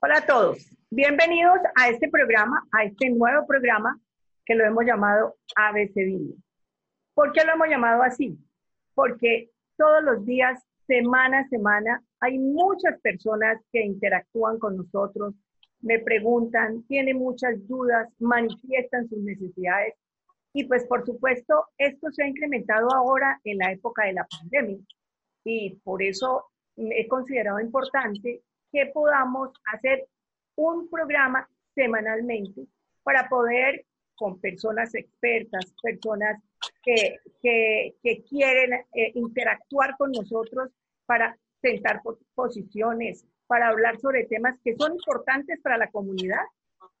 Hola a todos, bienvenidos a este programa, a este nuevo programa que lo hemos llamado ABC ¿Por qué lo hemos llamado así? Porque todos los días, semana a semana, hay muchas personas que interactúan con nosotros, me preguntan, tienen muchas dudas, manifiestan sus necesidades. Y pues por supuesto, esto se ha incrementado ahora en la época de la pandemia. Y por eso he considerado importante que podamos hacer un programa semanalmente para poder con personas expertas, personas que, que, quieren eh, interactuar con nosotros para sentar posiciones, para hablar sobre temas que son importantes para la comunidad.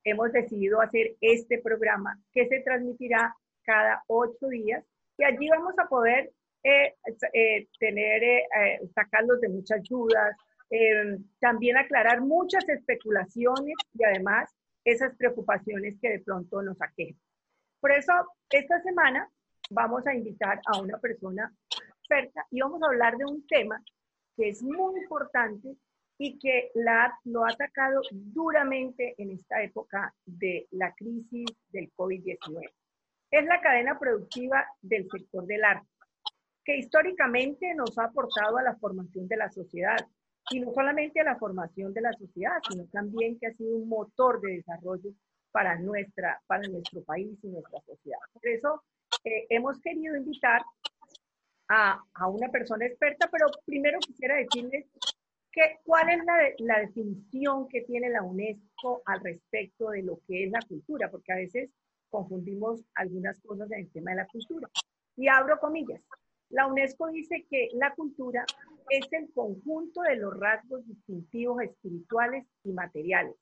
Hemos decidido hacer este programa que se transmitirá cada ocho días y allí vamos a poder eh, eh, tener, sacarlos de muchas dudas, también aclarar muchas especulaciones y además esas preocupaciones que de pronto nos aquejan. Por eso, esta semana vamos a invitar a una persona experta y vamos a hablar de un tema que es muy importante y que la, lo ha atacado duramente en esta época de la crisis del COVID-19. Es la cadena productiva del sector del arte, que históricamente nos ha aportado a la formación de la sociedad, y no solamente a la formación de la sociedad, sino también que ha sido un motor de desarrollo para, nuestra, para nuestro país y nuestra sociedad. Por eso eh, hemos querido invitar a, a, una persona experta, pero primero quisiera decirles que, cuál es la, la definición que tiene la UNESCO al respecto de lo que es la cultura, porque a veces confundimos algunas cosas en el tema de la cultura. Y abro comillas. La UNESCO dice que la cultura es el conjunto de los rasgos distintivos espirituales y materiales,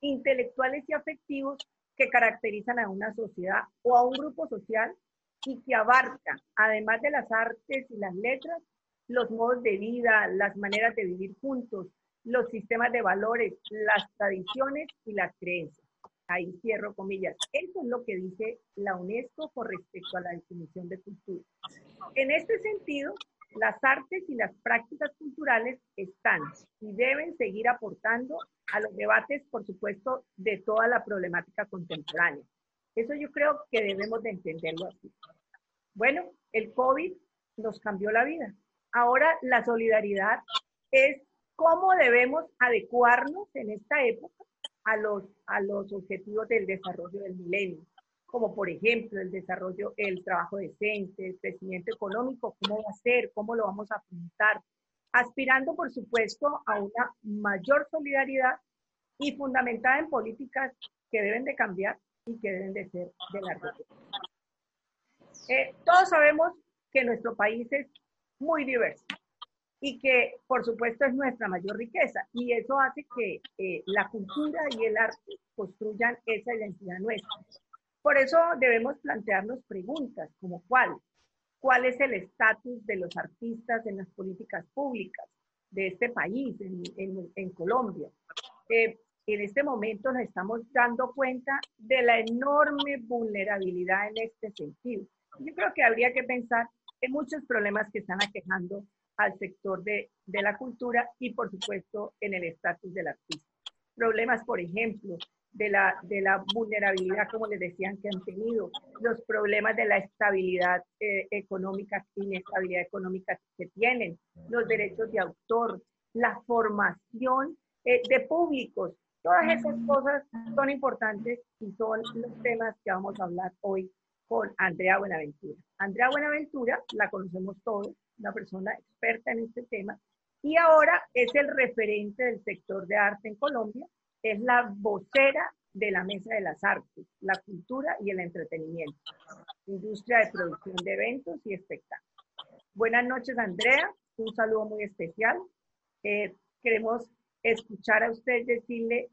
intelectuales y afectivos que caracterizan a una sociedad o a un grupo social y que abarca, además de las artes y las letras, los modos de vida, las maneras de vivir juntos, los sistemas de valores, las tradiciones y las creencias ahí cierro comillas. Eso es lo que dice la UNESCO con respecto a la definición de cultura. En este sentido, las artes y las prácticas culturales están y deben seguir aportando a los debates, por supuesto, de toda la problemática contemporánea. Eso yo creo que debemos de entenderlo así. Bueno, el COVID nos cambió la vida. Ahora la solidaridad es cómo debemos adecuarnos en esta época a los, a los objetivos del desarrollo del milenio, como por ejemplo el desarrollo, el trabajo decente, el crecimiento económico, cómo va a ser, cómo lo vamos a afrontar, aspirando por supuesto a una mayor solidaridad y fundamentada en políticas que deben de cambiar y que deben de ser de largo. Eh, todos sabemos que nuestro país es muy diverso y que por supuesto es nuestra mayor riqueza y eso hace que eh, la cultura y el arte construyan esa identidad nuestra. Por eso debemos plantearnos preguntas como cuál, cuál es el estatus de los artistas en las políticas públicas de este país, en, Colombia. Eh, en este momento nos estamos dando cuenta de la enorme vulnerabilidad en este sentido. Yo creo que habría que pensar en muchos problemas que están aquejando al sector de, de la cultura y, por supuesto, en el estatus del artista. Problemas, por ejemplo, de la, de la vulnerabilidad, como les decían, que han tenido, los problemas de la estabilidad eh, económica, inestabilidad económica que tienen, los derechos de autor, la formación eh, de públicos. Todas esas cosas son importantes y son los temas que vamos a hablar hoy con Andrea Buenaventura. Andrea Buenaventura la conocemos todos, una persona experta en este tema, y ahora es el referente del sector de arte en Colombia, es la vocera de la Mesa de las Artes, la Cultura y el Entretenimiento, industria de producción de eventos y espectáculos. Buenas noches, Andrea, un saludo muy especial. Eh, queremos escuchar a usted decirle,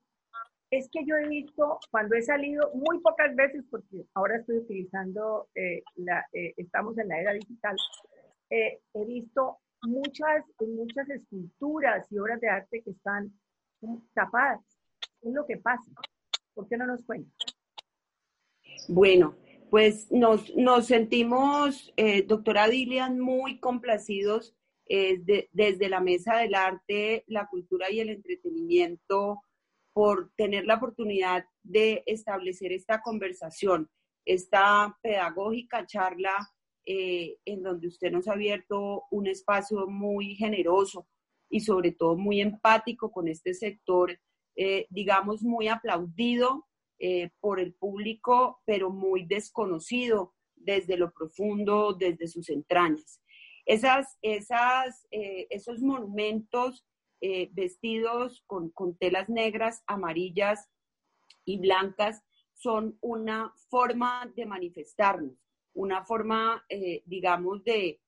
es que yo he visto, cuando he salido muy pocas veces, porque ahora estoy utilizando, eh, eh, estamos en la era digital, eh, he visto muchas, muchas esculturas y obras de arte que están tapadas. ¿Qué es lo que pasa? ¿Por qué no nos cuenta? Bueno, pues nos, nos sentimos, eh, doctora Dilian, muy complacidos eh, desde la Mesa del Arte, la Cultura y el Entretenimiento por tener la oportunidad de establecer esta conversación, esta pedagógica charla eh, en donde usted nos ha abierto un espacio muy generoso y sobre todo muy empático con este sector, eh, digamos, muy aplaudido eh, por el público, pero muy desconocido desde lo profundo, desde sus entrañas. Esas, esas, esos monumentos vestidos con, con telas negras, amarillas y blancas son una forma de manifestarnos una forma, eh, digamos, de,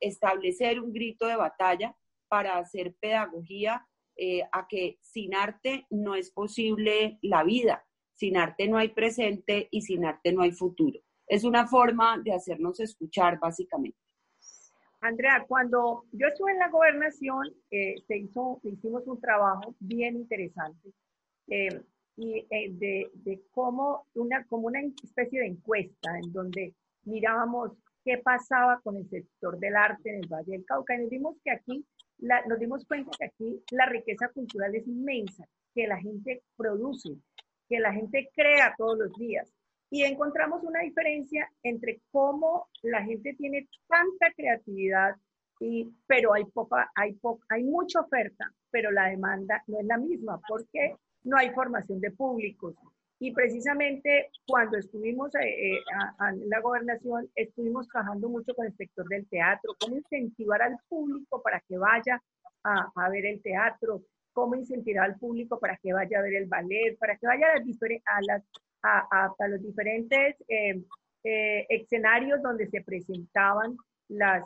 establecer un grito de batalla para hacer pedagogía eh, a que sin arte no es posible la vida, sin arte no hay presente y sin arte no hay futuro. Es una forma de hacernos escuchar, básicamente. Andrea, cuando yo estuve en la gobernación, eh, se hizo, hicimos un trabajo bien interesante y de, de, cómo una, como una especie de encuesta en donde mirábamos qué pasaba con el sector del arte en el Valle del Cauca y nos dimos que aquí, nos dimos cuenta que aquí la riqueza cultural es inmensa, que la gente produce, que la gente crea todos los días. Y encontramos una diferencia entre cómo la gente tiene tanta creatividad, y, pero hay, hay, hay mucha oferta, pero la demanda no es la misma porque no hay formación de públicos, y precisamente cuando estuvimos eh, eh, en la gobernación, estuvimos trabajando mucho con el sector del teatro, cómo incentivar al público para que vaya a, a ver el teatro, cómo incentivar al público para que vaya a ver el ballet, para que vaya a, las, a, a los diferentes eh, escenarios donde se presentaban las,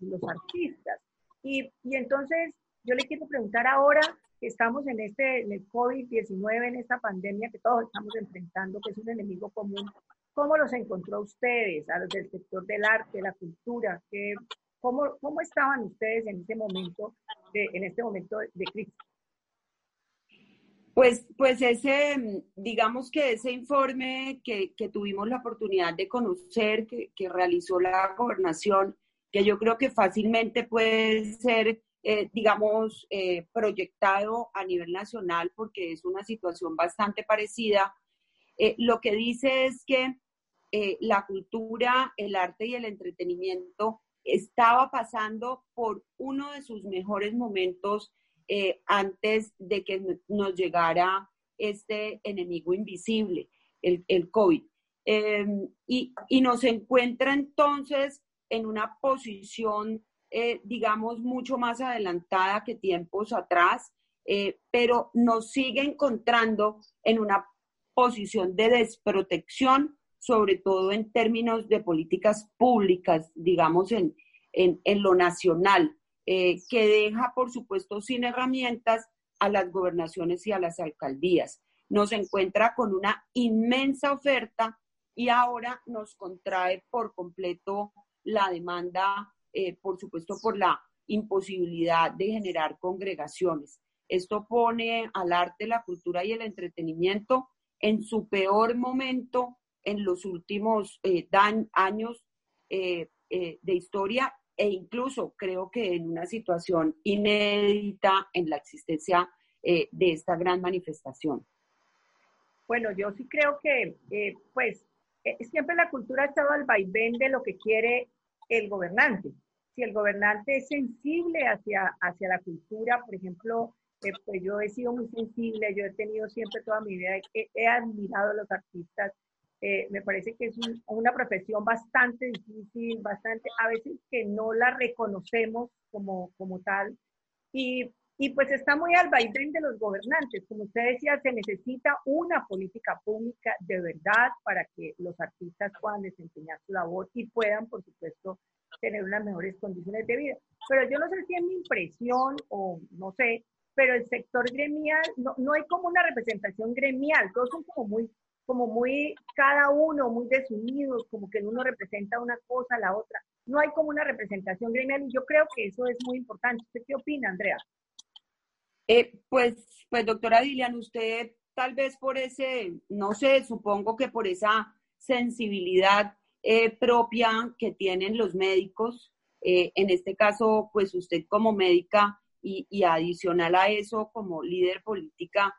los artistas. Y entonces yo le quiero preguntar ahora, estamos en este, en el COVID-19, en esta pandemia que todos estamos enfrentando, que es un enemigo común, ¿cómo los encontró ustedes, a los del sector del arte, la cultura? ¿Qué, cómo, ¿Cómo estaban ustedes en este momento de, en este momento de crisis? Pues, pues ese, digamos que ese informe que, que tuvimos la oportunidad de conocer, que, que realizó la gobernación, que yo creo que fácilmente puede ser eh, digamos, eh, proyectado a nivel nacional porque es una situación bastante parecida. Eh, lo que dice es que la cultura, el arte y el entretenimiento estaba pasando por uno de sus mejores momentos antes de que nos llegara este enemigo invisible, el, el COVID. Em, y, y nos encuentra entonces en una posición eh, digamos, mucho más adelantada que tiempos atrás, eh, pero nos sigue encontrando en una posición de desprotección, sobre todo en términos de políticas públicas, digamos, en, en, lo nacional, eh, que deja, por supuesto, sin herramientas a las gobernaciones y a las alcaldías. Nos encuentra con una inmensa oferta y ahora nos contrae por completo la demanda eh, por supuesto, por la imposibilidad de generar congregaciones. Esto pone al arte, la cultura y el entretenimiento en su peor momento en los últimos eh, años eh, de historia e incluso creo que en una situación inédita en la existencia de esta gran manifestación. Bueno, yo sí creo que, pues, siempre la cultura ha estado al vaivén de lo que quiere el gobernante. Si el gobernante es sensible hacia, hacia la cultura, por ejemplo, eh, pues yo he sido muy sensible, yo he tenido siempre toda mi vida, he, admirado a los artistas, eh, me parece que es una profesión bastante difícil, bastante, a veces que no la reconocemos como, como tal, y, y pues está muy al vaivén de los gobernantes. Como usted decía, se necesita una política pública de verdad para que los artistas puedan desempeñar su labor y puedan, por supuesto, tener unas mejores condiciones de vida. Pero yo no sé si es mi impresión o no sé, pero el sector gremial, no, no hay como una representación gremial, todos son como muy, como muy, cada uno muy desunidos, como que uno representa una cosa, la otra. No hay como una representación gremial y yo creo que eso es muy importante. ¿Usted qué opina, Andrea? Eh, pues, pues, doctora Dilian, usted tal vez por ese, no sé, supongo que por esa sensibilidad eh, propia que tienen los médicos. Eh, en este caso, pues usted como médica y, adicional a eso, como líder política,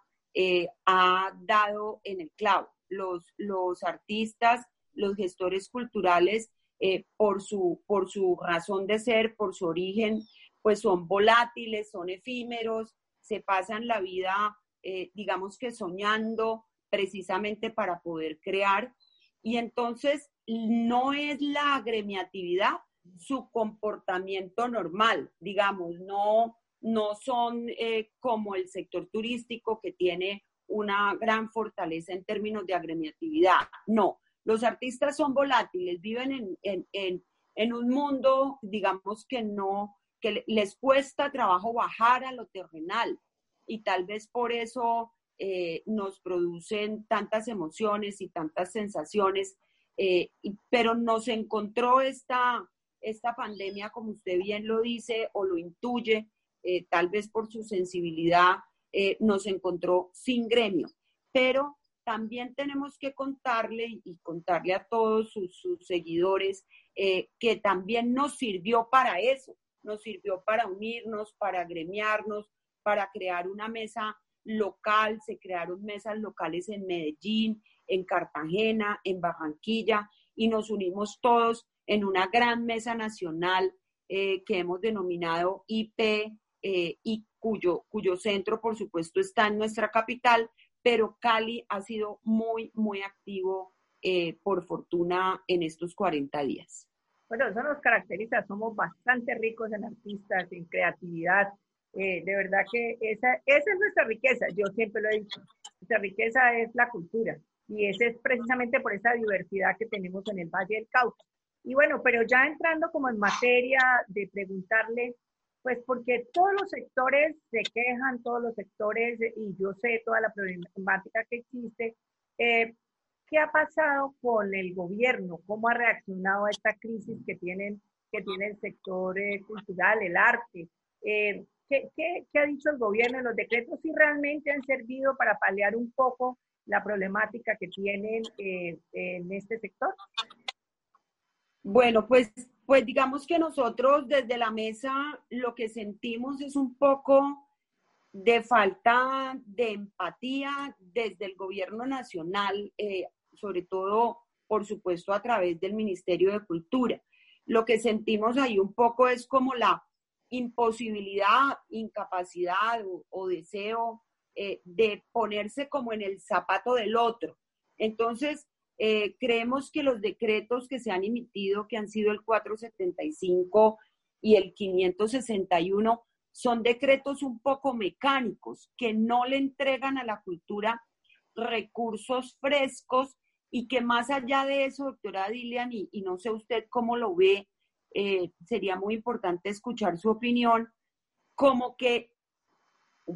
ha dado en el clavo. Los, los artistas, los gestores culturales, por, su, por su razón de ser, por su origen, pues son volátiles, son efímeros, se pasan la vida, eh, digamos que soñando precisamente para poder crear. Y entonces no es la agremiatividad su comportamiento normal, digamos, no, no son eh, como el sector turístico que tiene una gran fortaleza en términos de agremiatividad. No, los artistas son volátiles, viven en, un mundo, digamos, que no, que les cuesta trabajo bajar a lo terrenal y tal vez por eso eh, nos producen tantas emociones y tantas sensaciones, eh, pero nos encontró esta, esta pandemia, como usted bien lo dice o lo intuye, eh, tal vez por su sensibilidad, nos encontró sin gremio. Pero también tenemos que contarle y contarle a todos sus, seguidores eh, que también nos sirvió para eso, nos sirvió para unirnos, para gremiarnos, para crear una mesa local, se crearon mesas locales en Medellín, en Cartagena, en Barranquilla, y nos unimos todos en una gran mesa nacional eh, que hemos denominado IP eh, y cuyo, cuyo centro, por supuesto, está en nuestra capital, pero Cali ha sido muy, muy activo, eh, por fortuna, en estos 40 días. Bueno, eso nos caracteriza, somos bastante ricos en artistas, en creatividad. Eh, de verdad que esa, esa es nuestra riqueza, yo siempre lo he dicho. Nuestra riqueza es la cultura y ese es precisamente por esa diversidad que tenemos en el Valle del Cauca. Y bueno, pero ya entrando como en materia de preguntarle pues porque todos los sectores se quejan, todos los sectores, y yo sé toda la problemática que existe. Eh, ¿Qué ha pasado con el gobierno? ¿Cómo ha reaccionado a esta crisis que, tienen, que tiene el sector eh, cultural, el arte? Eh, ¿qué, ha dicho el gobierno? ¿Los decretos sí realmente han servido para paliar un poco la problemática que tienen en este sector? Bueno, pues pues digamos que nosotros desde la mesa lo que sentimos es un poco de falta de empatía desde el gobierno nacional, eh, sobre todo, por supuesto, a través del Ministerio de Cultura. Lo que sentimos ahí un poco es como la imposibilidad, incapacidad o, deseo eh, de ponerse como en el zapato del otro. Entonces, eh, creemos que los decretos que se han emitido, que han sido el 475 y el 561, son decretos un poco mecánicos, que no le entregan a la cultura recursos frescos y que más allá de eso, doctora Dilian, y, no sé usted cómo lo ve, eh, sería muy importante escuchar su opinión, como que,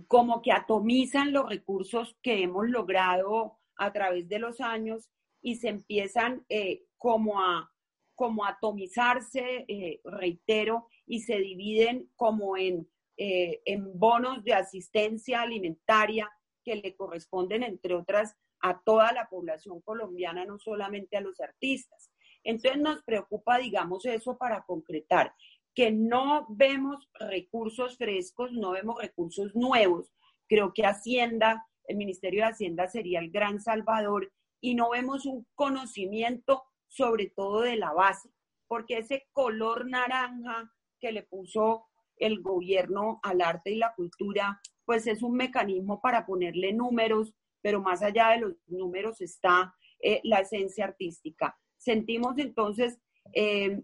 como que atomizan los recursos que hemos logrado a través de los años y se empiezan eh, como, a, como atomizarse, eh, reitero, y se dividen como en, eh, en bonos de asistencia alimentaria que le corresponden, entre otras, a toda la población colombiana, no solamente a los artistas. Entonces nos preocupa, digamos, eso para concretar, que no vemos recursos frescos, no vemos recursos nuevos. Creo que Hacienda, el Ministerio de Hacienda sería el gran salvador y no vemos un conocimiento sobre todo de la base, porque ese color naranja que le puso el gobierno al arte y la cultura, pues es un mecanismo para ponerle números, pero más allá de los números está eh, la esencia artística. Sentimos entonces, eh,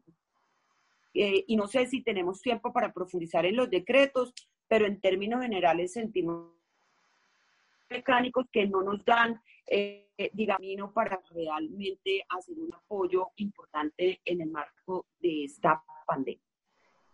eh, y no sé si tenemos tiempo para profundizar en los decretos, pero en términos generales sentimos mecánicos que no nos dan eh, digamos, para realmente hacer un apoyo importante en el marco de esta pandemia.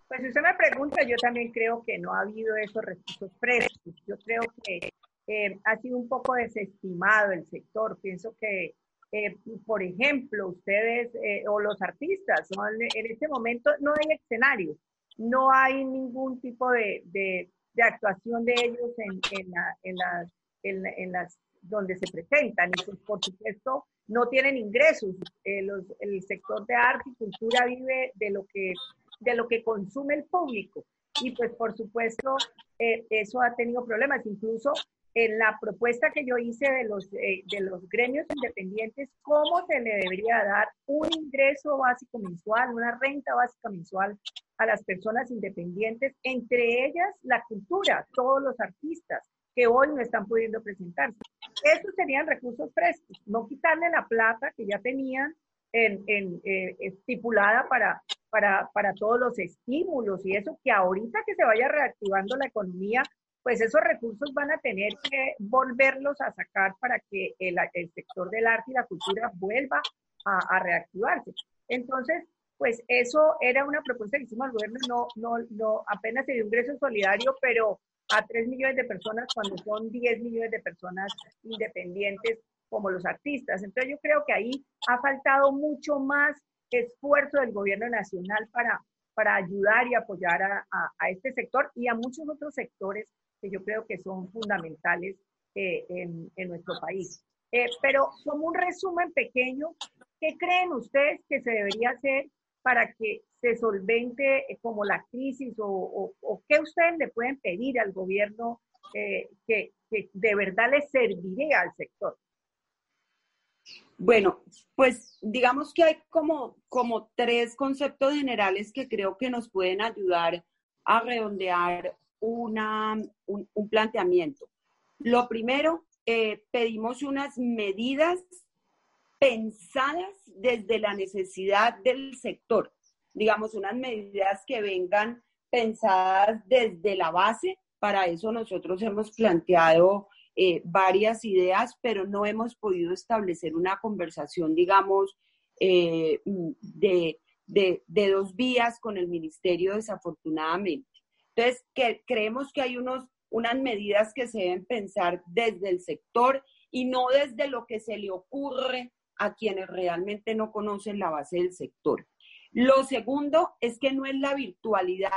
Pues usted me pregunta, yo también creo que no ha habido esos recursos frescos. Yo creo que eh, ha sido un poco desestimado el sector. Pienso que, eh, por ejemplo, ustedes eh, o los artistas, en este momento no hay escenario, no hay ningún tipo de, de, de actuación de ellos en, en, la, en las, en, las donde se presentan y pues por supuesto no tienen ingresos. Eh, el sector de arte y cultura vive de lo que, de lo que consume el público y pues por supuesto eh, eso ha tenido problemas. Incluso en la propuesta que yo hice de los, eh, de los gremios independientes, cómo se le debería dar un ingreso básico mensual, una renta básica mensual a las personas independientes, entre ellas la cultura, todos los artistas que hoy no están pudiendo presentarse. Estos serían recursos frescos, no quitarle la plata que ya tenían en, en, eh, estipulada para, para, para todos los estímulos y eso, que ahorita que se vaya reactivando la economía, pues esos recursos van a tener que volverlos a sacar para que el, el sector del arte y la cultura vuelva a, a, reactivarse. Entonces, pues eso era una propuesta que hicimos al gobierno, no, no, no, apenas se dio ingreso solidario, pero a 3 millones de personas cuando son 10 millones de personas independientes como los artistas. Entonces yo creo que ahí ha faltado mucho más esfuerzo del gobierno nacional para, para ayudar y apoyar a, a, a este sector y a muchos otros sectores que yo creo que son fundamentales eh, en, en, nuestro país. Eh, pero como un resumen pequeño, ¿qué creen ustedes que se debería hacer para que se solvente eh, como la crisis o, o, qué ustedes le pueden pedir al gobierno eh, que, que de verdad le serviría al sector? Bueno, pues digamos que hay como, como tres conceptos generales que creo que nos pueden ayudar a redondear una, un, planteamiento. Lo primero, eh, pedimos unas medidas pensadas desde la necesidad del sector, digamos, unas medidas que vengan pensadas desde la base. Para eso nosotros hemos planteado eh, varias ideas, pero no hemos podido establecer una conversación, digamos, eh, de, de, dos vías con el ministerio, desafortunadamente. Entonces, que, creemos que hay unos, unas medidas que se deben pensar desde el sector y no desde lo que se le ocurre a quienes realmente no conocen la base del sector. Lo segundo es que no es la virtualidad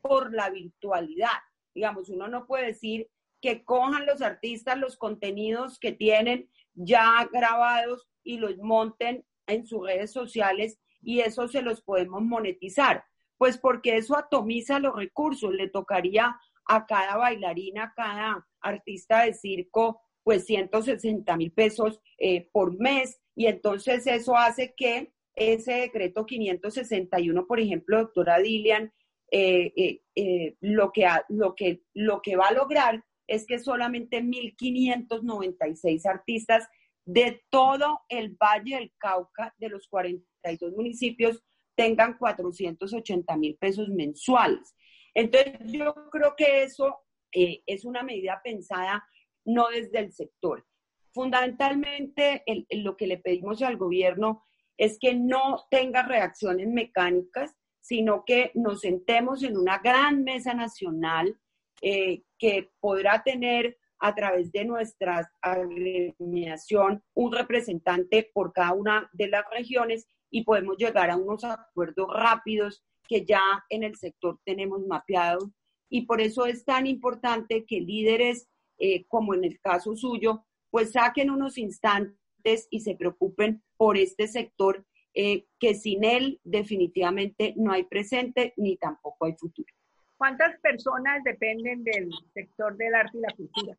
por la virtualidad. Digamos, uno no puede decir que cojan los artistas los contenidos que tienen ya grabados y los monten en sus redes sociales y eso se los podemos monetizar. Pues porque eso atomiza los recursos, le tocaría a cada bailarina, a cada artista de circo, pues 160 mil pesos eh, por mes. Y entonces eso hace que ese decreto 561, por ejemplo, doctora Dilian, eh, eh, lo, que lo, que, lo que va a lograr es que solamente 1.596 artistas de todo el Valle del Cauca, de los 42 municipios, tengan 480 mil pesos mensuales. Entonces, yo creo que eso eh, es una medida pensada no desde el sector. Fundamentalmente, el, lo que le pedimos al gobierno es que no tenga reacciones mecánicas, sino que nos sentemos en una gran mesa nacional eh, que podrá tener a través de nuestra agremiación un representante por cada una de las regiones y podemos llegar a unos acuerdos rápidos que ya en el sector tenemos mapeados. Y por eso es tan importante que líderes, eh, como en el caso suyo, pues saquen unos instantes y se preocupen por este sector eh, que sin él definitivamente no hay presente ni tampoco hay futuro. ¿Cuántas personas dependen del sector del arte y la cultura?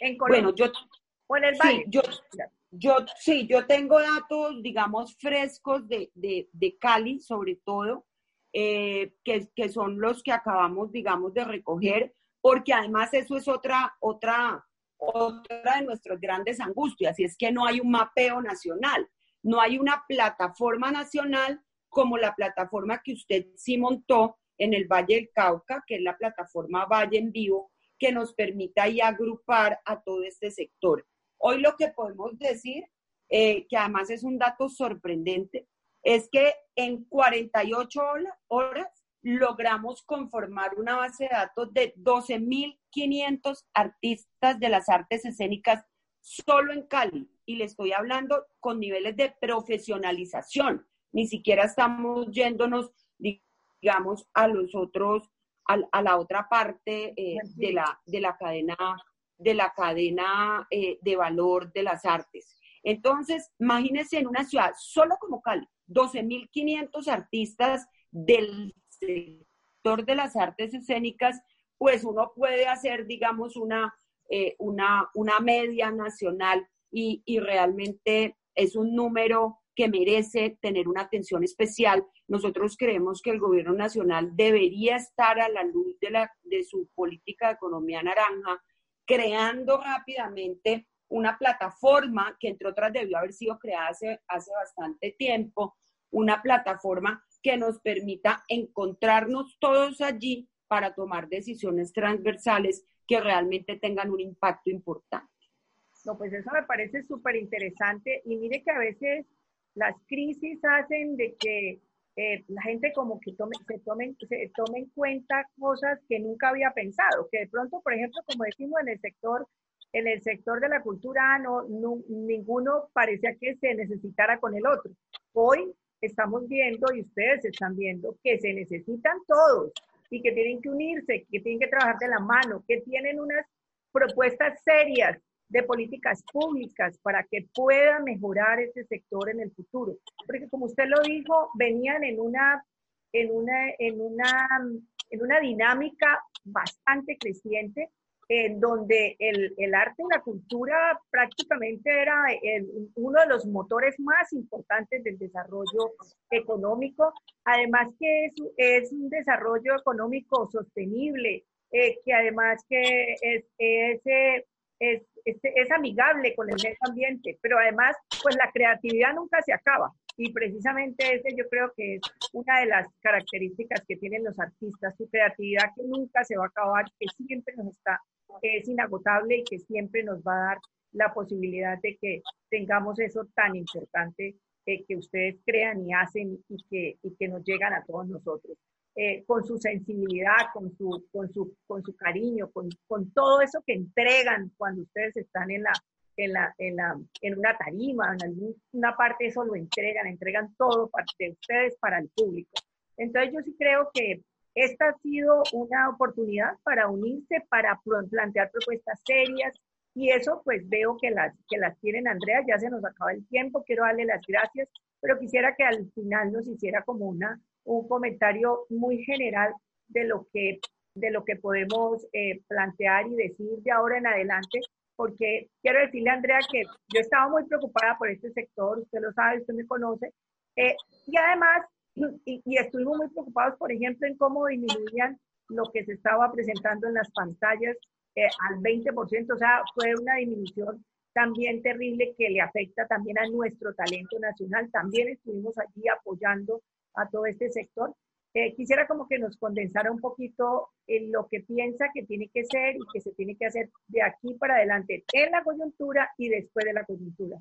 En Colombia. Bueno, yo, ¿O en el valle? Sí, yo, yo, sí, yo tengo datos, digamos, frescos de, de, de Cali, sobre todo, eh, que, que, son los que acabamos, digamos, de recoger, porque además eso es otra, otra, otra de nuestras grandes angustias, y es que no hay un mapeo nacional, no hay una plataforma nacional como la plataforma que usted sí montó en el Valle del Cauca, que es la plataforma Valle en Vivo, que nos permita ahí agrupar a todo este sector. Hoy lo que podemos decir, eh, que además es un dato sorprendente, es que en 48 horas logramos conformar una base de datos de 12.500 artistas de las artes escénicas solo en Cali. Y le estoy hablando con niveles de profesionalización. Ni siquiera estamos yéndonos, digamos, a los otros, a, a la otra parte eh, de, la, de la cadena de la cadena eh, de valor de las artes. Entonces, imagínense en una ciudad solo como Cali, 12.500 artistas del sector de las artes escénicas, pues uno puede hacer, digamos, una, eh, una, una media nacional y, y realmente es un número que merece tener una atención especial. Nosotros creemos que el gobierno nacional debería estar a la luz de, la, de su política de economía naranja, creando rápidamente una plataforma que entre otras debió haber sido creada hace, hace bastante tiempo, una plataforma que nos permita encontrarnos todos allí para tomar decisiones transversales que realmente tengan un impacto importante. No, pues eso me parece súper interesante y mire que a veces las crisis hacen de que eh, la gente como que tome, se, tome, se tome en cuenta cosas que nunca había pensado, que de pronto, por ejemplo, como decimos en el sector, en el sector de la cultura, no, ninguno parecía que se necesitara con el otro. Hoy estamos viendo y ustedes están viendo que se necesitan todos y que tienen que unirse, que tienen que trabajar de la mano, que tienen unas propuestas serias de políticas públicas para que pueda mejorar ese sector en el futuro. Porque como usted lo dijo, venían en una, en una, en una, en una dinámica bastante creciente en donde el, el, arte y la cultura prácticamente era uno de los motores más importantes del desarrollo económico, además que es, es un desarrollo económico sostenible, eh, que además que es, es, eh, es, es, amigable con el medio ambiente, pero además, pues la creatividad nunca se acaba. Y precisamente ese yo creo que es una de las características que tienen los artistas, su creatividad que nunca se va a acabar, que siempre nos está es inagotable y que siempre nos va a dar la posibilidad de que tengamos eso tan importante eh, que ustedes crean y hacen y que, y que nos llegan a todos nosotros. Eh, con su sensibilidad, con su, con su, con su cariño, con, con, todo eso que entregan cuando ustedes están en, la, en, la, en, la, en una tarima, en alguna parte eso lo entregan, entregan todo de ustedes para el público. Entonces yo sí creo que esta ha sido una oportunidad para unirse, para plantear propuestas serias y eso pues veo que las, que las tienen Andrea, ya se nos acaba el tiempo, quiero darle las gracias, pero quisiera que al final nos hiciera como una, un comentario muy general de lo que, de lo que podemos eh, plantear y decir de ahora en adelante, porque quiero decirle a Andrea que yo estaba muy preocupada por este sector, usted lo sabe, usted me conoce, eh, y además y, estuvimos muy preocupados, por ejemplo, en cómo disminuían lo que se estaba presentando en las pantallas eh, al 20%, o sea, fue una disminución también terrible que le afecta también a nuestro talento nacional. También estuvimos allí apoyando a todo este sector. Eh, quisiera como que nos condensara un poquito en lo que piensa que tiene que ser y que se tiene que hacer de aquí para adelante en la coyuntura y después de la coyuntura.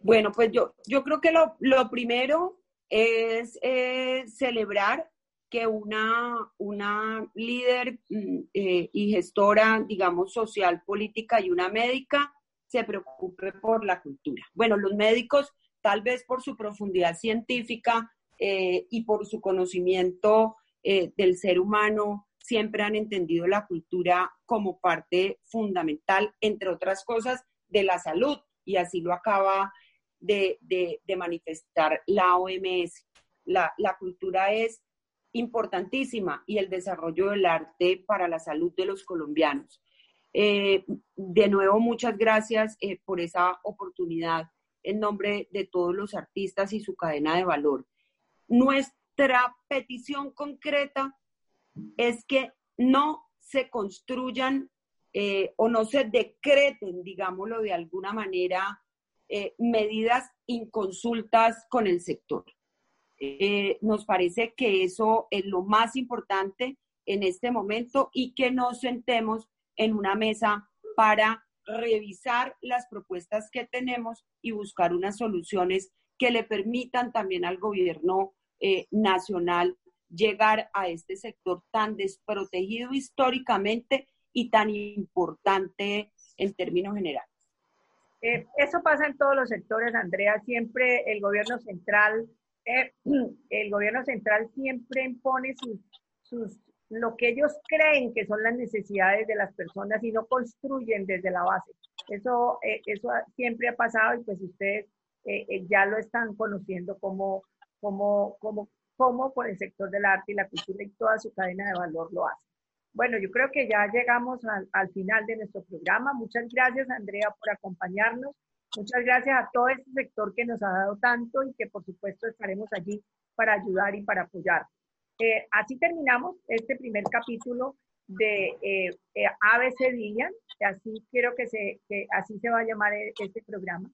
Bueno, pues yo, yo creo que lo, lo primero es eh, celebrar que una, una líder mm, eh, y gestora, digamos, social, política y una médica se preocupe por la cultura. Bueno, los médicos, tal vez por su profundidad científica eh, y por su conocimiento del ser humano, siempre han entendido la cultura como parte fundamental, entre otras cosas, de la salud. Y así lo acaba de, manifestar la OMS. La, cultura es importantísima y el desarrollo del arte para la salud de los colombianos. Eh, de nuevo, muchas gracias eh, por esa oportunidad en nombre de todos los artistas y su cadena de valor. Nuestra petición concreta es que no se construyan eh, o no se decreten, digámoslo de alguna manera, eh, medidas inconsultas con el sector. Eh, nos parece que eso es lo más importante en este momento y que nos sentemos en una mesa para revisar las propuestas que tenemos y buscar unas soluciones que le permitan también al gobierno eh, nacional llegar a este sector tan desprotegido históricamente y tan importante en términos generales. Eh, eso pasa en todos los sectores, Andrea. Siempre el gobierno central, eh, el gobierno central siempre impone sus, sus, lo que ellos creen que son las necesidades de las personas y no construyen desde la base. Eso, eh, eso siempre ha pasado y pues ustedes ya lo están conociendo como, como, como, como por el sector del arte y la cultura y toda su cadena de valor lo hace. bueno, yo creo que ya llegamos al, final de nuestro programa. Muchas gracias, Andrea, por acompañarnos. Muchas gracias a todo este sector que nos ha dado tanto y que por supuesto estaremos allí para ayudar y para apoyar. Eh, así terminamos este primer capítulo de eh, eh ABC Día, así quiero que, se, que así se va a llamar e, este programa.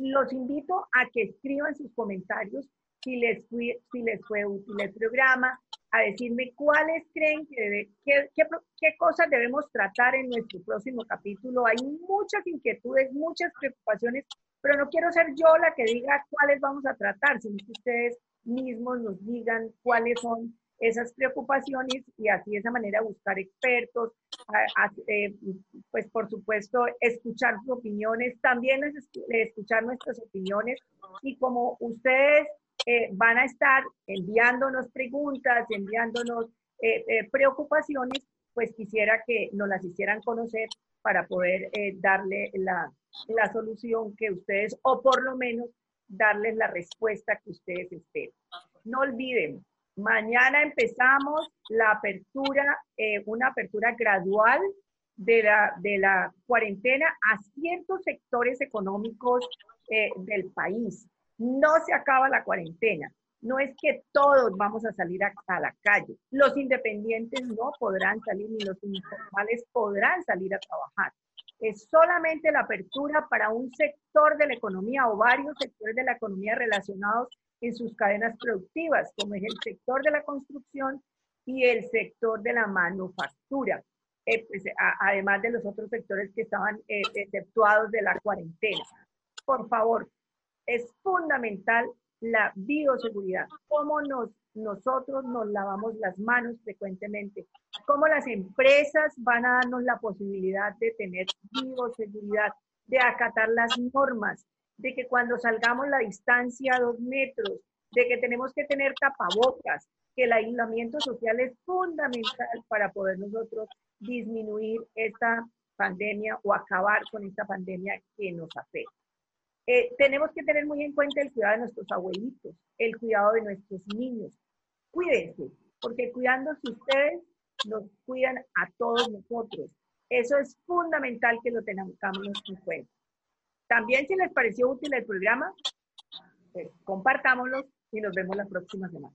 Los invito a que escriban sus comentarios si les, si les fue útil el programa, a decirme cuáles creen que debe, qué, qué, qué, cosas debemos tratar en nuestro próximo capítulo. Hay muchas inquietudes, muchas preocupaciones, pero no quiero ser yo la que diga cuáles vamos a tratar, sino que ustedes mismos nos digan cuáles son esas preocupaciones y así de esa manera buscar expertos, eh, pues por supuesto escuchar sus opiniones, también escuchar nuestras opiniones y como ustedes eh, van a estar enviándonos preguntas, enviándonos eh, preocupaciones, pues quisiera que nos las hicieran conocer para poder darle la, la solución que ustedes, o por lo menos darles la respuesta que ustedes esperan. No olviden, mañana empezamos la apertura, una apertura gradual de la, de la cuarentena a ciertos sectores económicos del país. No se acaba la cuarentena. No es que todos vamos a salir a, la calle. Los independientes no podrán salir, ni los informales podrán salir a trabajar. Es solamente la apertura para un sector de la economía o varios sectores de la economía relacionados en sus cadenas productivas, como es el sector de la construcción y el sector de la manufactura, eh, pues, además de los otros sectores que estaban eh, exceptuados de la cuarentena. Por favor, es fundamental la bioseguridad, cómo nos, nosotros nos lavamos las manos frecuentemente, cómo las empresas van a darnos la posibilidad de tener bioseguridad, de acatar las normas, de que cuando salgamos la distancia a dos metros, de que tenemos que tener tapabocas, que el aislamiento social es fundamental para poder nosotros disminuir esta pandemia o acabar con esta pandemia que nos afecta. Eh, tenemos que tener muy en cuenta el cuidado de nuestros abuelitos, el cuidado de nuestros niños. Cuídense, porque cuidándose ustedes, nos cuidan a todos nosotros. Eso es fundamental que lo tengamos en cuenta. También si les pareció útil el programa, pues, compartámoslo y nos vemos la próxima semana.